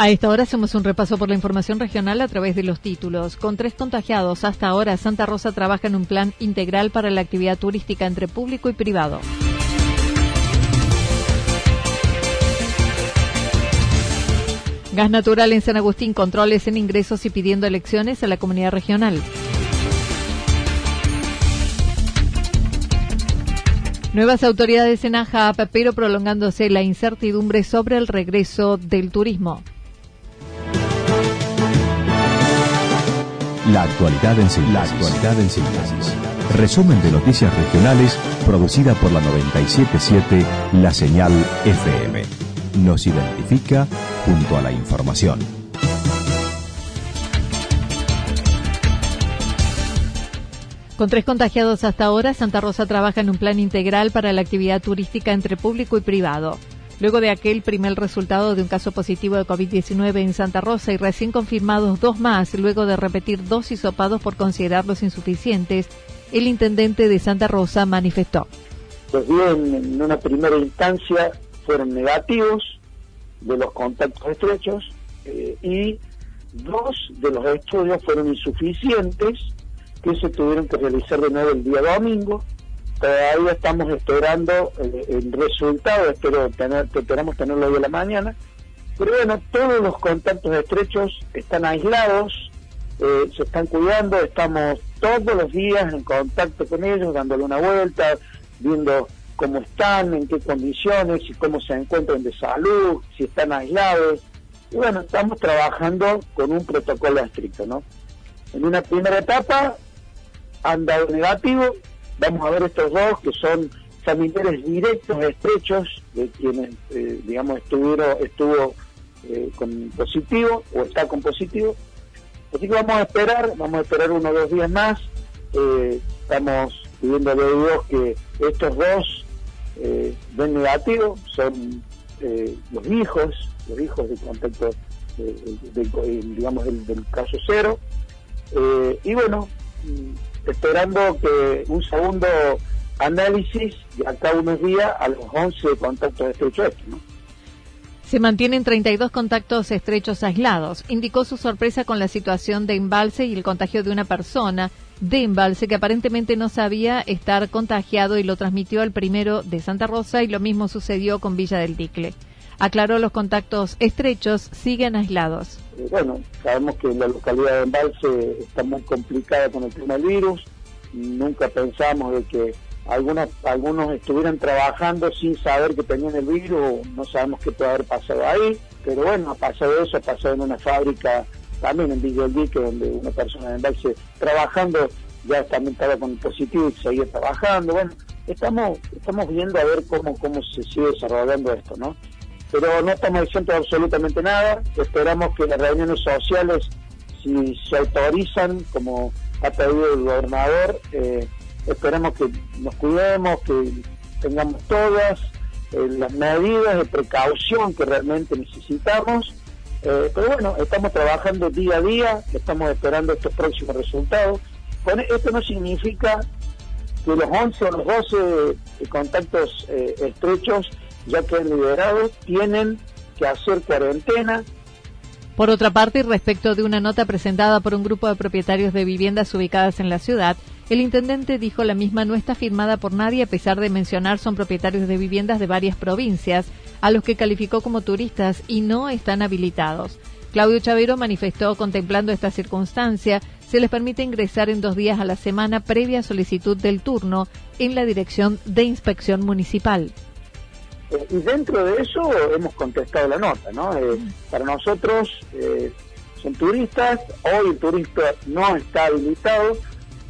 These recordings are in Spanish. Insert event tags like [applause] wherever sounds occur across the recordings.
A esta hora hacemos un repaso por la información regional a través de los títulos. Con tres contagiados hasta ahora, Santa Rosa trabaja en un plan integral para la actividad turística entre público y privado. Gas natural en San Agustín, controles en ingresos y pidiendo elecciones a la comunidad regional. Nuevas autoridades en Aja, pero prolongándose la incertidumbre sobre el regreso del turismo. La actualidad en síntesis. La actualidad en síntesis. Resumen de noticias regionales producida por la 977 La Señal FM. Nos identifica junto a la información. Con tres contagiados hasta ahora, Santa Rosa trabaja en un plan integral para la actividad turística entre público y privado luego de aquel primer resultado de un caso positivo de COVID-19 en Santa Rosa y recién confirmados dos más, luego de repetir dos hisopados por considerarlos insuficientes, el intendente de Santa Rosa manifestó. Los bien, en una primera instancia fueron negativos de los contactos estrechos eh, y dos de los estudios fueron insuficientes que se tuvieron que realizar de nuevo el día domingo Todavía estamos esperando eh, el resultado, espero tener, esperamos tenerlo hoy a la mañana. Pero bueno, todos los contactos estrechos están aislados, eh, se están cuidando, estamos todos los días en contacto con ellos, dándole una vuelta, viendo cómo están, en qué condiciones, y cómo se encuentran de salud, si están aislados. Y bueno, estamos trabajando con un protocolo estricto, ¿no? En una primera etapa han dado negativo, vamos a ver estos dos que son familiares directos, estrechos, de quienes, eh, digamos, estuvieron, estuvo eh, con positivo o está con positivo. Así que vamos a esperar, vamos a esperar uno o dos días más. Eh, estamos pidiendo a Dios que estos dos den negativo, son los hijos, los hijos de contacto, digamos, del, del, caso cero. y bueno, esperando que un segundo análisis acá unos días a los 11 contactos estrechos. Se mantienen 32 contactos estrechos aislados. Indicó su sorpresa con la situación de embalse y el contagio de una persona de embalse que aparentemente no sabía estar contagiado y lo transmitió al primero de Santa Rosa y lo mismo sucedió con Villa del Dicle. Aclaró los contactos estrechos siguen aislados. Bueno, sabemos que la localidad de Embalse está muy complicada con el tema del virus. Nunca pensamos de que algunas, algunos estuvieran trabajando sin saber que tenían el virus, no sabemos qué puede haber pasado ahí, pero bueno, ha pasado eso, ha pasado en una fábrica también en Villa del donde una persona de Embalse trabajando ya también estaba con positivo y seguía trabajando. Bueno, estamos, estamos viendo a ver cómo, cómo se sigue desarrollando esto, ¿no? Pero no estamos diciendo absolutamente nada. Esperamos que las reuniones sociales, si se autorizan, como ha pedido el gobernador, eh, esperamos que nos cuidemos, que tengamos todas eh, las medidas de precaución que realmente necesitamos. Eh, pero bueno, estamos trabajando día a día, estamos esperando estos próximos resultados. esto no significa que los 11 o los 12 contactos estrechos ya que han liberado, tienen que hacer cuarentena. Por otra parte, respecto de una nota presentada por un grupo de propietarios de viviendas ubicadas en la ciudad, El intendente dijo la misma no está firmada por nadie a pesar de mencionar son propietarios de viviendas de varias provincias, a los que calificó como turistas y no están habilitados. Claudio Chavero manifestó contemplando esta circunstancia, se les permite ingresar en dos días a la semana previa solicitud del turno en la Dirección de Inspección Municipal. Eh, y dentro de eso hemos contestado la nota, ¿no? Eh, para nosotros eh, son turistas, hoy el turista no está habilitado,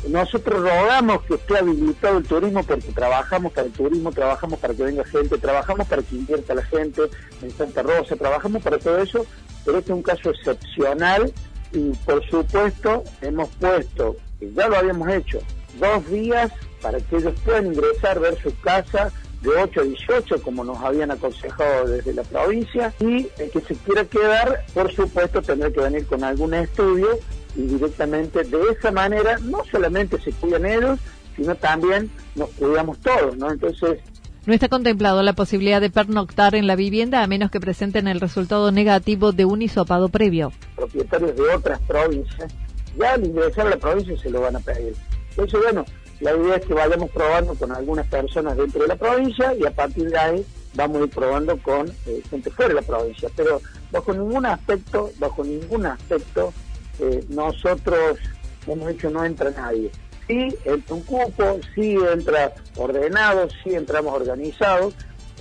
nosotros rogamos que esté habilitado el turismo porque trabajamos para el turismo, trabajamos para que venga gente, trabajamos para que invierta la gente en Santa Rosa, trabajamos para todo eso, pero este es un caso excepcional y por supuesto hemos puesto, ya lo habíamos hecho, dos días para que ellos puedan ingresar, ver su casa de 8 a 18, como nos habían aconsejado desde la provincia, y el que se quiera quedar, por supuesto, tendrá que venir con algún estudio y directamente de esa manera no solamente se cuidan ellos, sino también nos cuidamos todos, ¿no? Entonces... No está contemplado la posibilidad de pernoctar en la vivienda a menos que presenten el resultado negativo de un hisopado previo. Propietarios de otras provincias, ya al ingresar a la provincia se lo van a pedir. Entonces, bueno, la idea es que vayamos probando con algunas personas dentro de la provincia y a partir de ahí vamos a ir probando con eh, gente fuera de la provincia. Pero bajo ningún aspecto, bajo ningún aspecto eh, nosotros hemos dicho no entra nadie. Sí entra un cupo, sí entra ordenado, sí entramos organizados.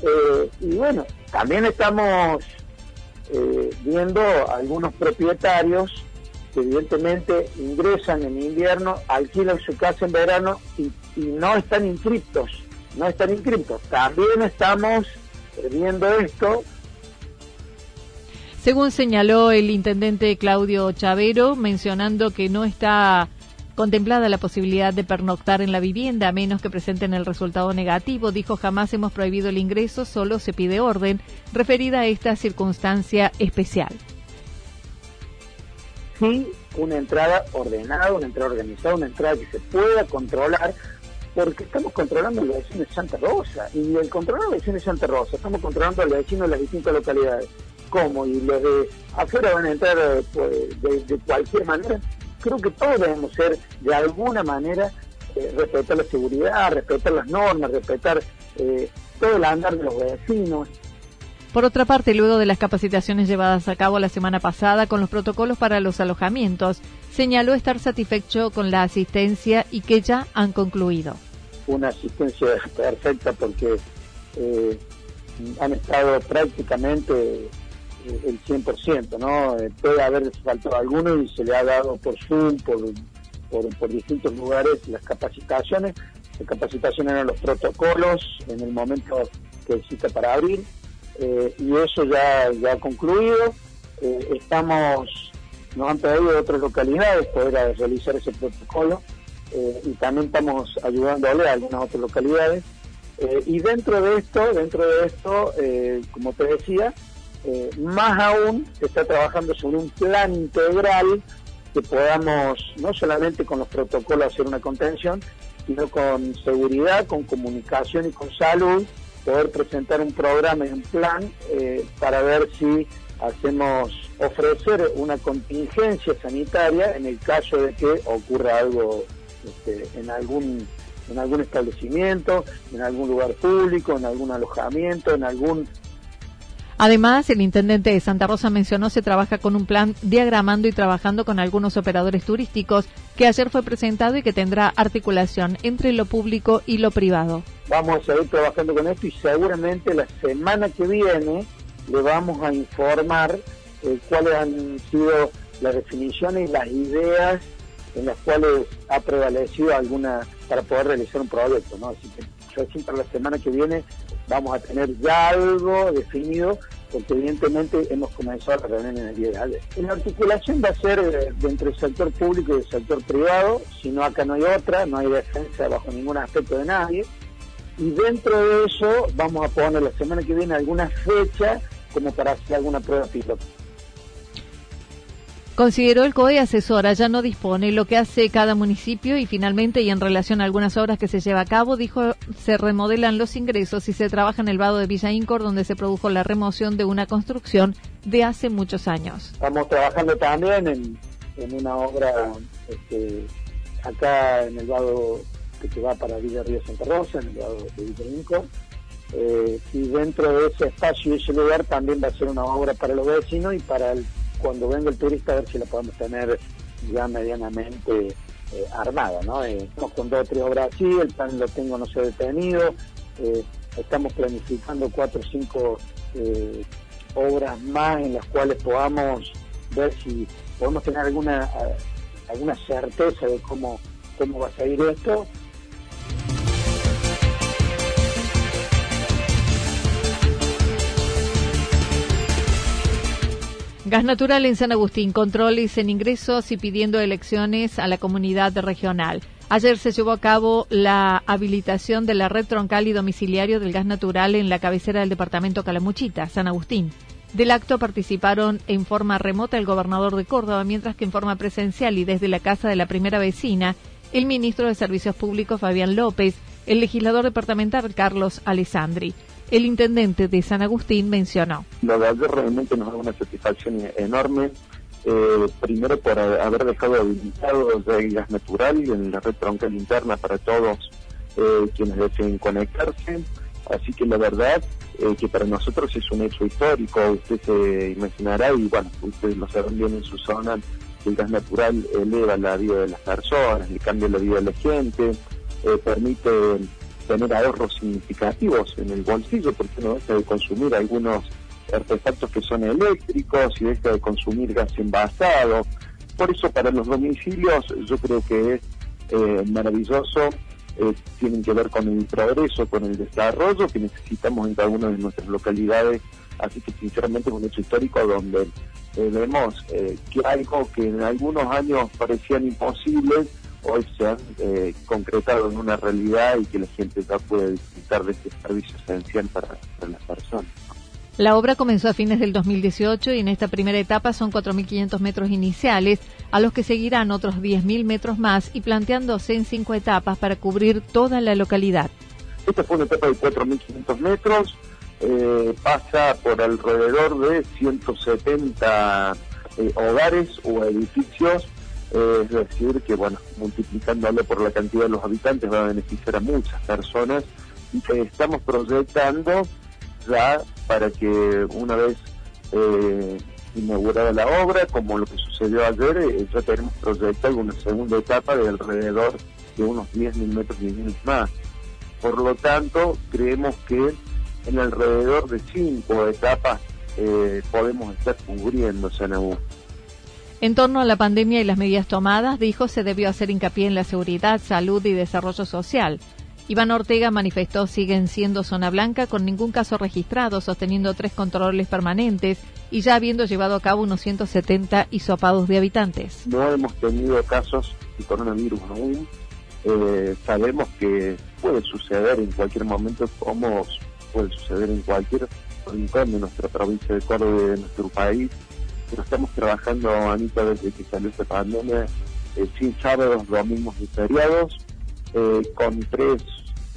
Eh, y bueno, también estamos viendo algunos propietarios evidentemente ingresan en invierno, alquilan su casa en verano y, y no están inscriptos, no están inscriptos. También estamos viendo esto según señaló el intendente Claudio Chavero, mencionando que no está contemplada la posibilidad de pernoctar en la vivienda a menos que presenten el resultado negativo. Dijo jamás hemos prohibido el ingreso, solo se pide orden referida a esta circunstancia especial. Sí, una entrada ordenada, una entrada organizada, una entrada que se pueda controlar, porque estamos controlando la vecino de Santa Rosa y el controlar la vecino de Santa Rosa, estamos controlando al vecino de las distintas localidades cómo y los de afuera van a entrar pues, de, cualquier manera, creo que todos debemos ser de alguna manera eh, respetar la seguridad, respetar las normas, respetar eh, todo el andar de los vecinos. Por otra parte, luego de las capacitaciones llevadas a cabo la semana pasada con los protocolos para los alojamientos, señaló estar satisfecho con la asistencia y que ya han concluido. Una asistencia [laughs] perfecta porque han estado prácticamente el 100%, ¿no? Eh, puede haber faltado alguno y se le ha dado por Zoom, por, por, distintos lugares las capacitaciones. Las capacitaciones eran los protocolos en el momento que existe para abrir eh, y eso ya, ya ha concluido. Eh, estamos, nos han de otras localidades poder realizar ese protocolo y también estamos ayudándole a algunas otras localidades. y dentro de esto, dentro de esto, como te decía, eh, más aún se está trabajando sobre un plan integral que podamos no solamente con los protocolos hacer una contención, sino con seguridad, con comunicación y con salud, poder presentar un programa y un plan eh, para ver si hacemos ofrecer una contingencia sanitaria en el caso de que ocurra algo este, en algún en algún establecimiento, en algún lugar público, en algún alojamiento, en algún Además, el intendente de Santa Rosa mencionó se trabaja con un plan diagramando y trabajando con algunos operadores turísticos que ayer fue presentado y que tendrá articulación entre lo público y lo privado. Vamos a seguir trabajando con esto y seguramente la semana que viene le vamos a informar eh, cuáles han sido las definiciones y las ideas en las cuales ha prevalecido alguna para poder realizar un proyecto, ¿no? Así que yo para la semana que viene vamos a tener ya algo definido, porque evidentemente hemos comenzado la reunión en el día de ayer. La articulación va a ser eh, entre el sector público y el sector privado, si no acá no hay otra, no hay defensa bajo ningún aspecto de nadie. Y dentro de eso vamos a poner la semana que viene alguna fecha como para hacer alguna prueba piloto. Consideró el COE asesora, ya no dispone lo que hace cada municipio y finalmente, y en relación a algunas obras que se lleva a cabo, dijo se remodelan los ingresos y se trabaja en el vado de Villa Incor, donde se produjo la remoción de una construcción de hace muchos años. Estamos trabajando también en, una obra este, acá en el vado que se va para Villa Río Santa Rosa, en el vado de Villa eh, y dentro de ese espacio y ese lugar también va a ser una obra para los vecinos y para el, cuando venga el turista a ver si la podemos tener ya medianamente eh, armada, ¿no? Eh, estamos con dos o tres obras así, el plan lo tengo no sé detenido, eh, estamos planificando cuatro o cinco obras más en las cuales podamos ver si podemos tener alguna alguna certeza de cómo cómo va a salir esto Gas Natural en San Agustín, controles en ingresos y pidiendo elecciones a la comunidad regional. Ayer se llevó a cabo la habilitación de la red troncal y domiciliario del gas natural en la cabecera del departamento Calamuchita, San Agustín. Del acto participaron en forma remota el gobernador de Córdoba, mientras que en forma presencial y desde la casa de la primera vecina, el ministro de Servicios Públicos Fabián López, el legislador departamental Carlos Alessandri el intendente de San Agustín mencionó. Lo de ayer realmente nos da una satisfacción enorme, eh, primero por haber dejado habilitado el gas natural en la red troncal interna para todos eh, quienes deseen conectarse, así que la verdad eh, que para nosotros es un hecho histórico, usted se imaginará y bueno, ustedes lo saben bien en su zona, el gas natural eleva la vida de las personas, le cambia la vida de la gente, permite tener ahorros significativos en el bolsillo porque no deja de consumir algunos artefactos que son eléctricos y deja de consumir gas envasado. Por eso para los domicilios yo creo que es eh, maravilloso, eh, tienen que ver con el progreso, con el desarrollo que necesitamos en cada una de nuestras localidades. Así que sinceramente es un hecho histórico donde eh, vemos que algo que en algunos años parecían imposibles, hoy se han eh, concretado en una realidad y que la gente ya puede disfrutar de este servicio esencial para, las personas. La obra comenzó a fines del 2018 y en esta primera etapa son 4.500 metros iniciales, a los que seguirán otros 10.000 metros más y planteándose en cinco etapas para cubrir toda la localidad. Esta fue una etapa de 4.500 metros, eh, pasa por alrededor de 170 eh, hogares o edificios es decir, que bueno, multiplicándolo por la cantidad de los habitantes va a beneficiar a muchas personas y que estamos proyectando ya para que una vez eh, inaugurada la obra, como lo que sucedió ayer, eh, ya tenemos proyectado una segunda etapa de alrededor de unos 10.000 metros lineales más. Por lo tanto, creemos que en alrededor de cinco etapas eh, podemos estar cubriendo Sanabú. En torno a la pandemia y las medidas tomadas, dijo, se debió hacer hincapié en la seguridad, salud y desarrollo social. Iván Ortega manifestó siguen siendo zona blanca con ningún caso registrado, sosteniendo tres controles permanentes y ya habiendo llevado a cabo unos 170 hisopados de habitantes. No hemos tenido casos de coronavirus aún. Eh, sabemos que puede suceder en cualquier momento, como puede suceder en cualquier rincón de nuestra provincia de y de nuestro país pero estamos trabajando, Anita, desde que salió esta pandemia, eh, sin sábados, domingos y feriados, eh, con tres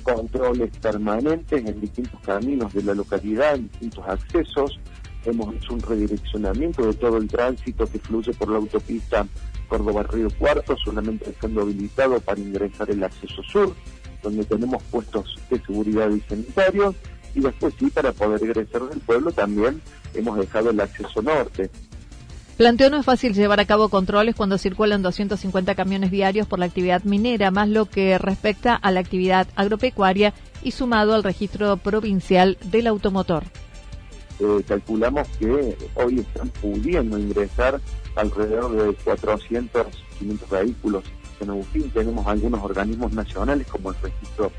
controles permanentes en distintos caminos de la localidad, en distintos accesos. Hemos hecho un redireccionamiento de todo el tránsito que fluye por la autopista Córdoba-Río Cuarto, solamente dejando habilitado para ingresar el acceso sur, donde tenemos puestos de seguridad y sanitarios, y después sí, para poder ingresar del pueblo también hemos dejado el acceso norte. Planteó no es fácil llevar a cabo controles cuando circulan 250 camiones diarios por la actividad minera, más lo que respecta a la actividad agropecuaria y sumado al registro provincial del automotor. Eh, calculamos que hoy están pudiendo ingresar alrededor de 400, 500 vehículos en Agustín. Tenemos algunos organismos nacionales como el registro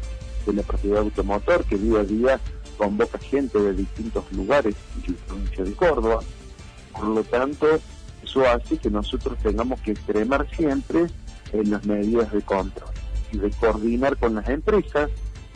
de la propiedad automotor que día a día convoca gente de distintos lugares en la provincia de Córdoba. Por lo tanto, eso hace que nosotros tengamos que extremar siempre en las medidas de control y de coordinar con las empresas,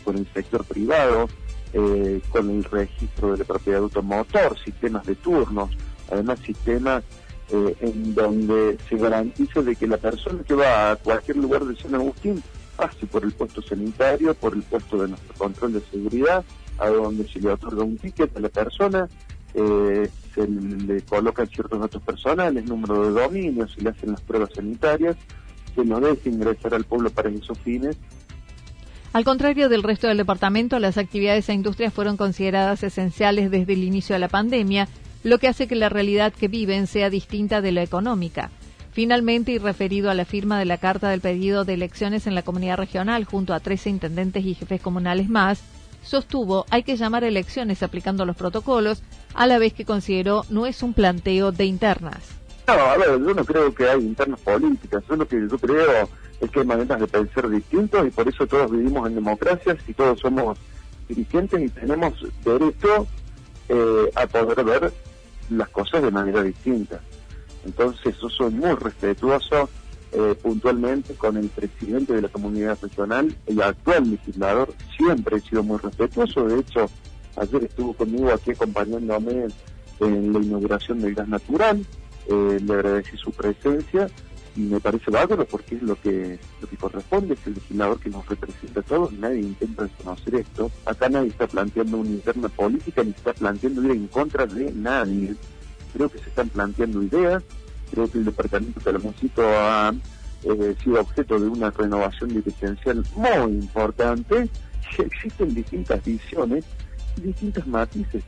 con el sector privado, eh, con el registro de la propiedad automotor, sistemas de turnos, además sistemas eh, en donde se garantice de que la persona que va a cualquier lugar de San Agustín pase por el puesto sanitario, por el puesto de nuestro control de seguridad, a donde se le otorga un ticket a la persona, eh, se le colocan ciertos datos personales, número de dominio, se le hacen las pruebas sanitarias, se no deje ingresar al pueblo para esos fines. Al contrario del resto del departamento, las actividades e industrias fueron consideradas esenciales desde el inicio de la pandemia, lo que hace que la realidad que viven sea distinta de la económica. Finalmente, y referido a la firma de la carta del pedido de elecciones en la comunidad regional junto a 13 intendentes y jefes comunales más, sostuvo hay que llamar elecciones aplicando los protocolos, a la vez que consideró no es un planteo de internas. No, a ver, yo no creo que hay internas políticas, yo lo que yo creo es que hay maneras de pensar distintos y por eso todos vivimos en democracias y todos somos dirigentes y tenemos derecho eh, a poder ver las cosas de manera distinta. Entonces yo soy muy respetuoso eh, puntualmente con el presidente de la comunidad regional, el actual legislador, siempre he sido muy respetuoso, de hecho ayer estuvo conmigo aquí acompañándome en la inauguración del gas natural, eh, le agradecí su presencia y me parece bárbaro porque es lo que lo que corresponde, es el legislador que nos representa a todos, nadie intenta desconocer esto, acá nadie está planteando una interna política ni está planteando ir en contra de nadie, creo que se están planteando ideas, creo que el departamento de ha eh, sido objeto de una renovación dirigencial muy importante, y existen distintas visiones y distintos matices.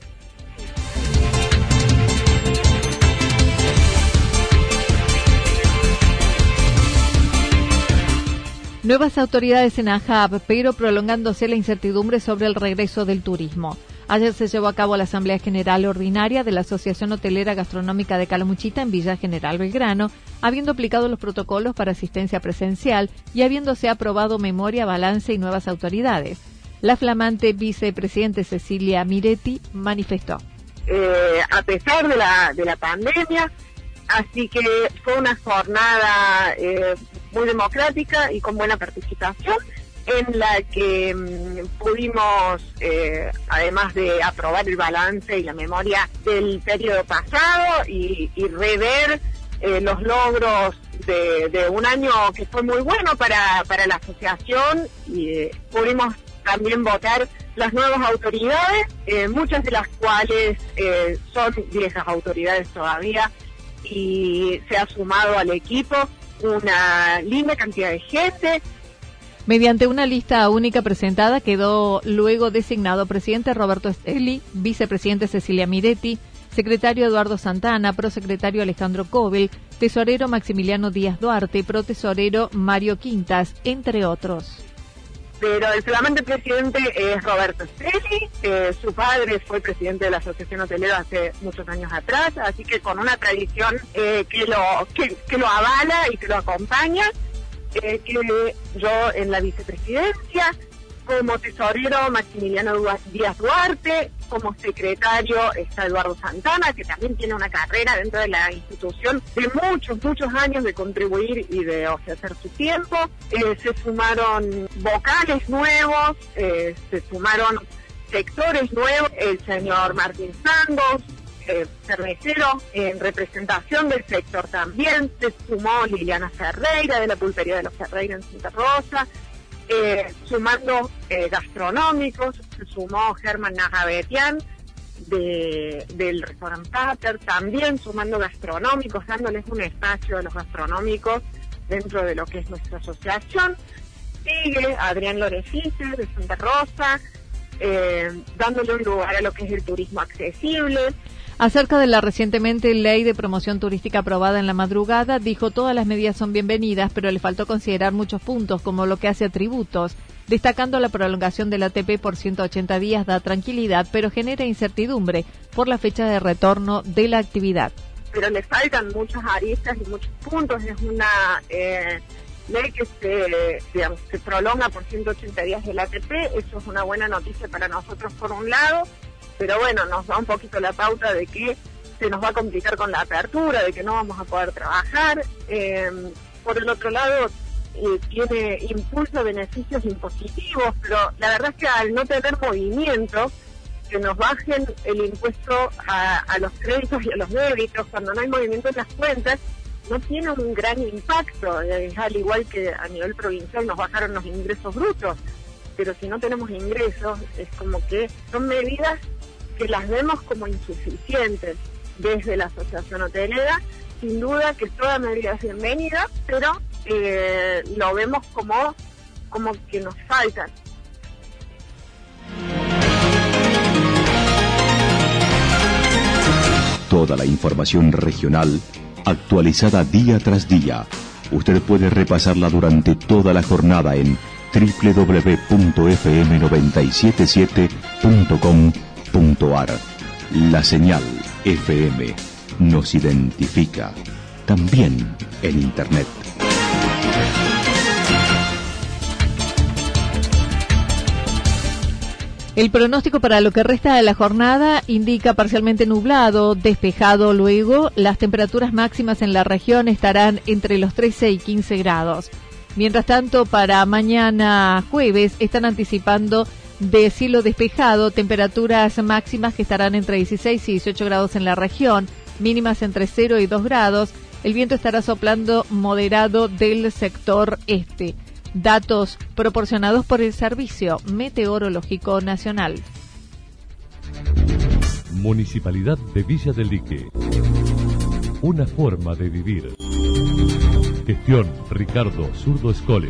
Nuevas autoridades en AJAB, pero prolongándose la incertidumbre sobre el regreso del turismo. Ayer se llevó a cabo la Asamblea General Ordinaria de la Asociación Hotelera Gastronómica de Calamuchita en Villa General Belgrano, habiendo aplicado los protocolos para asistencia presencial y habiéndose aprobado memoria, balance y nuevas autoridades. La flamante vicepresidente Cecilia Miretti manifestó. Eh, a pesar de la, de la pandemia, así que fue una jornada eh, muy democrática y con buena participación en la que mm, pudimos, eh, además de aprobar el balance y la memoria del periodo pasado y, rever eh, los logros de, un año que fue muy bueno para, para la asociación y eh, pudimos también votar las nuevas autoridades, muchas de las cuales son viejas autoridades todavía y se ha sumado al equipo una linda cantidad de gente. Mediante una lista única presentada quedó luego designado presidente Roberto Esteli, vicepresidente Cecilia Miretti, secretario Eduardo Santana, prosecretario Alejandro Cobel, tesorero Maximiliano Díaz Duarte, protesorero Mario Quintas, entre otros. Pero el flamante presidente es Roberto Estrelli, su padre fue presidente de la Asociación Hotelera hace muchos años atrás, así que con una tradición eh, que, lo, que, lo avala y que lo acompaña, eh, que yo en la vicepresidencia, como tesorero Maximiliano Díaz Duarte, como secretario está Eduardo Santana, que también tiene una carrera dentro de la institución de muchos, muchos años de contribuir y de ofrecer su tiempo. Eh, se sumaron vocales nuevos, eh, se sumaron sectores nuevos, el señor Martín Sangos, eh, cervecero en representación del sector también, se sumó Liliana Ferreira de la pulpería de los Ferreira en Santa Rosa, eh, sumando eh, gastronómicos, se sumó Germán Nagabetian de, del restaurante Pater, también sumando gastronómicos, dándoles un espacio a los gastronómicos dentro de lo que es nuestra asociación. Sigue Adrián Lorefice de Santa Rosa, eh, dándole un lugar a lo que es el turismo accesible, Acerca de la recientemente ley de promoción turística aprobada en la madrugada, dijo todas las medidas son bienvenidas, pero le faltó considerar muchos puntos, como lo que hace a tributos, destacando la prolongación del ATP por 180 días da tranquilidad, pero genera incertidumbre por la fecha de retorno de la actividad. Pero le faltan muchas aristas y muchos puntos. Es una eh, ley que se, se prolonga por 180 días del ATP. Eso es una buena noticia para nosotros por un lado pero bueno, nos da un poquito la pauta de que se nos va a complicar con la apertura, de que no vamos a poder trabajar. Eh, por el otro lado, eh, tiene impulso beneficios impositivos, pero la verdad es que al no tener movimiento, que nos bajen el impuesto a, los créditos y a los débitos, cuando no hay movimiento en las cuentas, no tiene un gran impacto, al igual que a nivel provincial nos bajaron los ingresos brutos, pero si no tenemos ingresos, es como que son medidas que las vemos como insuficientes desde la Asociación Hotelera. Sin duda que toda medida es bienvenida, pero eh, lo vemos como, como que nos faltan. Toda la información regional actualizada día tras día. Usted puede repasarla durante toda la jornada en www.fm977.com.ar. La señal FM nos identifica también en Internet. El pronóstico para lo que resta de la jornada indica parcialmente nublado, despejado luego. Las temperaturas máximas en la región estarán entre los 13 y 15 grados. Mientras tanto, para mañana jueves están anticipando de cielo despejado, temperaturas máximas que estarán entre 16 y 18 grados en la región, mínimas entre 0 y 2 grados. El viento estará soplando moderado del sector este. Datos proporcionados por el Servicio Meteorológico Nacional. Municipalidad de Villa del Lique. Una forma de vivir. Gestión Ricardo Zurdo Escole.